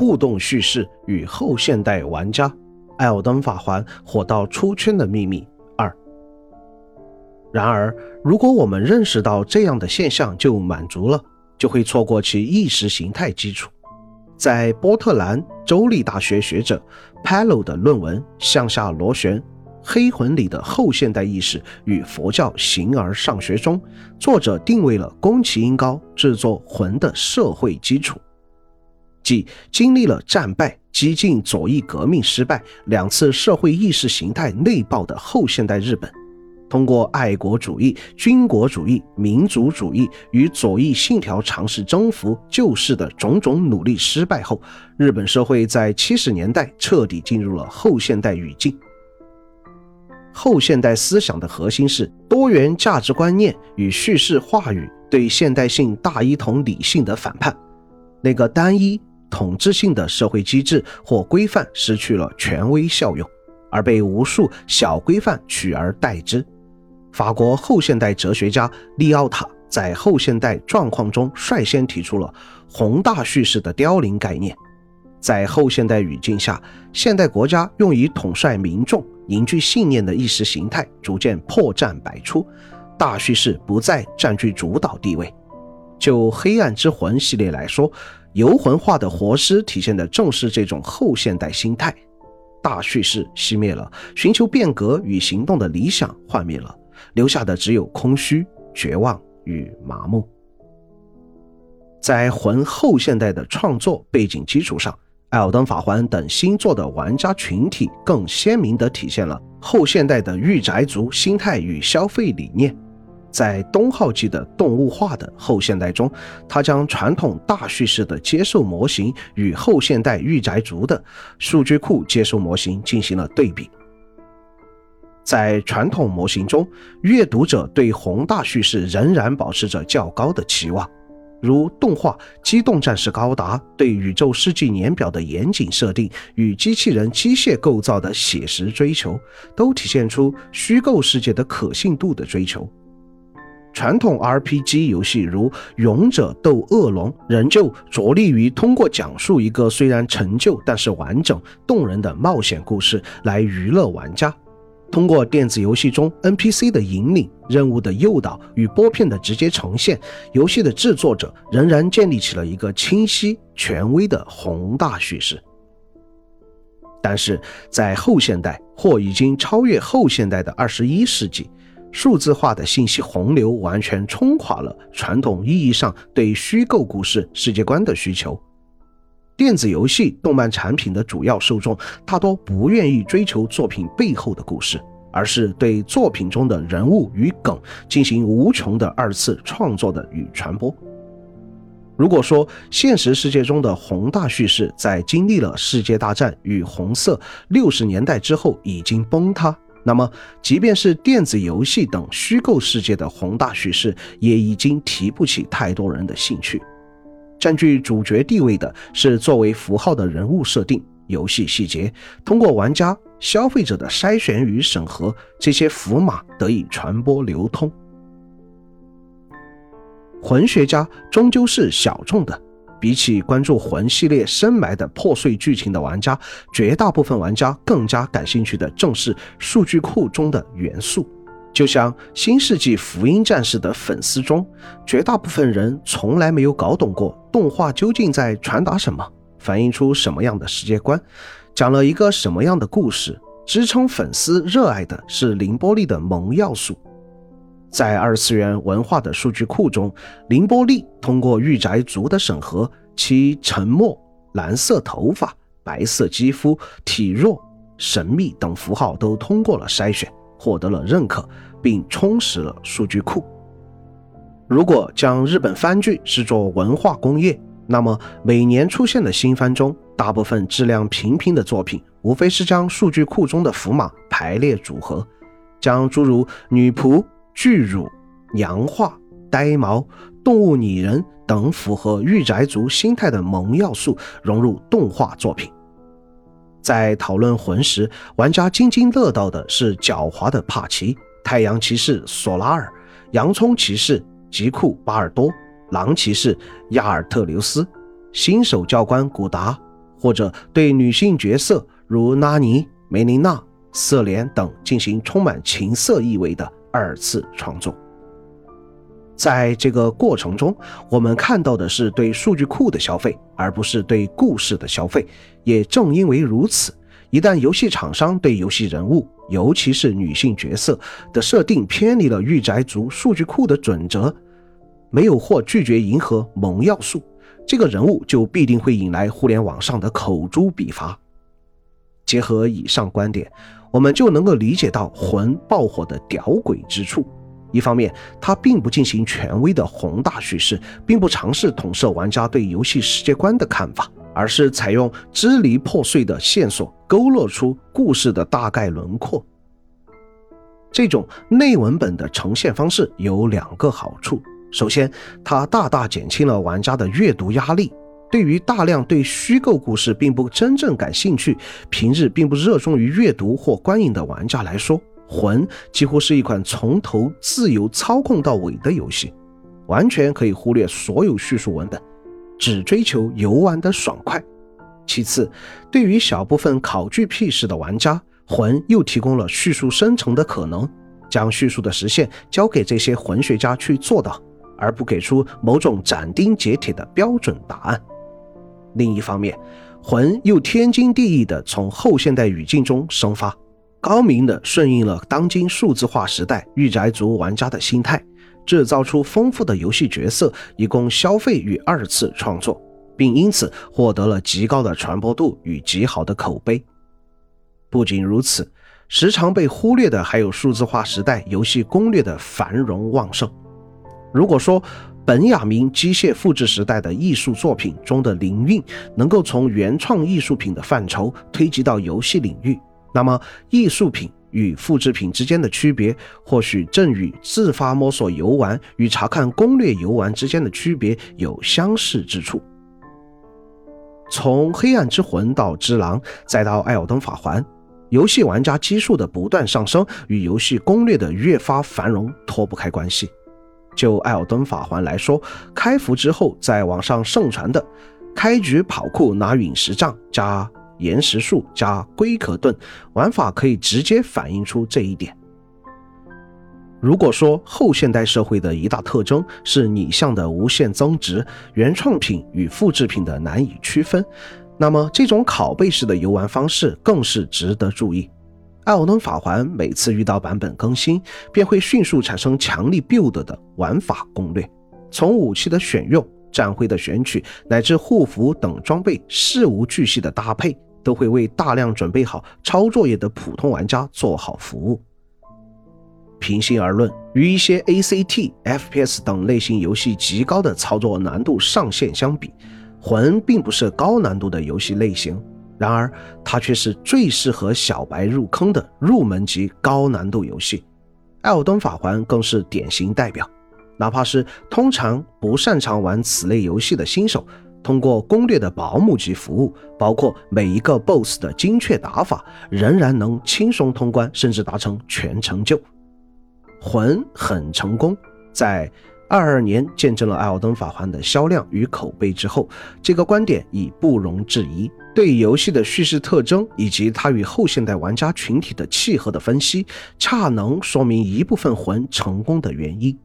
互动叙事与后现代玩家，《艾尔登法环》火到出圈的秘密二。然而，如果我们认识到这样的现象就满足了，就会错过其意识形态基础。在波特兰州立大学学者 Palo 的论文《向下螺旋：黑魂里的后现代意识与佛教形而上学》中，作者定位了宫崎英高制作魂的社会基础。即经历了战败、激进左翼革命失败、两次社会意识形态内爆的后现代日本，通过爱国主义、军国主义、民族主义与左翼信条尝试征服旧世的种种努力失败后，日本社会在七十年代彻底进入了后现代语境。后现代思想的核心是多元价值观念与叙事话语对现代性大一统理性的反叛，那个单一。统治性的社会机制或规范失去了权威效用，而被无数小规范取而代之。法国后现代哲学家利奥塔在《后现代状况》中率先提出了宏大叙事的凋零概念。在后现代语境下，现代国家用以统帅民众、凝聚信念的意识形态逐渐破绽百出，大叙事不再占据主导地位。就《黑暗之魂》系列来说，游魂化的活尸体现的正是这种后现代心态，大叙事熄灭了，寻求变革与行动的理想幻灭了，留下的只有空虚、绝望与麻木。在魂后现代的创作背景基础上，《艾尔登法环》等新作的玩家群体更鲜明地体现了后现代的御宅族心态与消费理念。在东浩纪的动物化的后现代中，他将传统大叙事的接受模型与后现代御宅族的数据库接受模型进行了对比。在传统模型中，阅读者对宏大叙事仍然保持着较高的期望，如动画《机动战士高达》对宇宙世纪年表的严谨设定与机器人机械构造的写实追求，都体现出虚构世界的可信度的追求。传统 RPG 游戏如《勇者斗恶龙》仍旧着力于通过讲述一个虽然陈旧但是完整动人的冒险故事来娱乐玩家。通过电子游戏中 NPC 的引领、任务的诱导与拨片的直接呈现，游戏的制作者仍然建立起了一个清晰、权威的宏大叙事。但是在后现代或已经超越后现代的二十一世纪。数字化的信息洪流完全冲垮了传统意义上对虚构故事世界观的需求。电子游戏、动漫产品的主要受众大多不愿意追求作品背后的故事，而是对作品中的人物与梗进行无穷的二次创作的与传播。如果说现实世界中的宏大叙事在经历了世界大战与红色六十年代之后已经崩塌，那么，即便是电子游戏等虚构世界的宏大叙事，也已经提不起太多人的兴趣。占据主角地位的是作为符号的人物设定、游戏细节，通过玩家、消费者的筛选与审核，这些符码得以传播流通。魂学家终究是小众的。比起关注魂系列深埋的破碎剧情的玩家，绝大部分玩家更加感兴趣的正是数据库中的元素。就像《新世纪福音战士》的粉丝中，绝大部分人从来没有搞懂过动画究竟在传达什么，反映出什么样的世界观，讲了一个什么样的故事。支撑粉丝热爱的是凌波丽的萌要素。在二次元文化的数据库中，凌波丽通过御宅族的审核，其沉默、蓝色头发、白色肌肤、体弱、神秘等符号都通过了筛选，获得了认可，并充实了数据库。如果将日本番剧视作文化工业，那么每年出现的新番中，大部分质量平平的作品，无非是将数据库中的符码排列组合，将诸如女仆。巨乳、娘化、呆毛、动物拟人等符合御宅族心态的萌要素融入动画作品。在讨论魂时，玩家津津乐道的是狡猾的帕奇、太阳骑士索拉尔、洋葱骑士吉库巴尔多、狼骑士亚尔特留斯、新手教官古达、或者对女性角色如拉尼、梅琳娜、瑟莲等进行充满情色意味的二次创作。在这个过程中，我们看到的是对数据库的消费，而不是对故事的消费。也正因为如此，一旦游戏厂商对游戏人物，尤其是女性角色的设定偏离了御宅族数据库的准则，没有或拒绝迎合萌要素，这个人物就必定会引来互联网上的口诛笔伐。结合以上观点，我们就能够理解到魂爆火的屌诡之处。一方面，它并不进行权威的宏大叙事，并不尝试统摄玩家对游戏世界观的看法，而是采用支离破碎的线索勾勒出故事的大概轮廓。这种内文本的呈现方式有两个好处：首先，它大大减轻了玩家的阅读压力。对于大量对虚构故事并不真正感兴趣、平日并不热衷于阅读或观影的玩家来说，魂几乎是一款从头自由操控到尾的游戏，完全可以忽略所有叙述文本，只追求游玩的爽快。其次，对于小部分考据癖式的玩家，魂又提供了叙述生成的可能，将叙述的实现交给这些魂学家去做到，而不给出某种斩钉截铁的标准答案。另一方面，魂又天经地义地从后现代语境中生发。高明地顺应了当今数字化时代御宅族玩家的心态，制造出丰富的游戏角色，以供消费与二次创作，并因此获得了极高的传播度与极好的口碑。不仅如此，时常被忽略的还有数字化时代游戏攻略的繁荣旺盛。如果说本雅明机械复制时代的艺术作品中的灵韵能够从原创艺术品的范畴推及到游戏领域，那么，艺术品与复制品之间的区别，或许正与自发摸索游玩与查看攻略游玩之间的区别有相似之处。从《黑暗之魂》到《之狼》，再到《艾尔登法环》，游戏玩家基数的不断上升与游戏攻略的越发繁荣脱不开关系。就《艾尔登法环》来说，开服之后在网上盛传的“开局跑酷拿陨石杖加”。岩石术加龟壳盾玩法可以直接反映出这一点。如果说后现代社会的一大特征是拟像的无限增值、原创品与复制品的难以区分，那么这种拷贝式的游玩方式更是值得注意。艾尔登法环每次遇到版本更新，便会迅速产生强力 build 的玩法攻略，从武器的选用、战徽的选取，乃至护符等装备事无巨细的搭配。都会为大量准备好抄作业的普通玩家做好服务。平心而论，与一些 ACT、FPS 等类型游戏极高的操作难度上限相比，魂并不是高难度的游戏类型。然而，它却是最适合小白入坑的入门级高难度游戏。《艾尔登法环》更是典型代表。哪怕是通常不擅长玩此类游戏的新手。通过攻略的保姆级服务，包括每一个 BOSS 的精确打法，仍然能轻松通关，甚至达成全成就。魂很成功，在二二年见证了《艾尔登法环》的销量与口碑之后，这个观点已不容置疑。对游戏的叙事特征以及它与后现代玩家群体的契合的分析，恰能说明一部分魂成功的原因。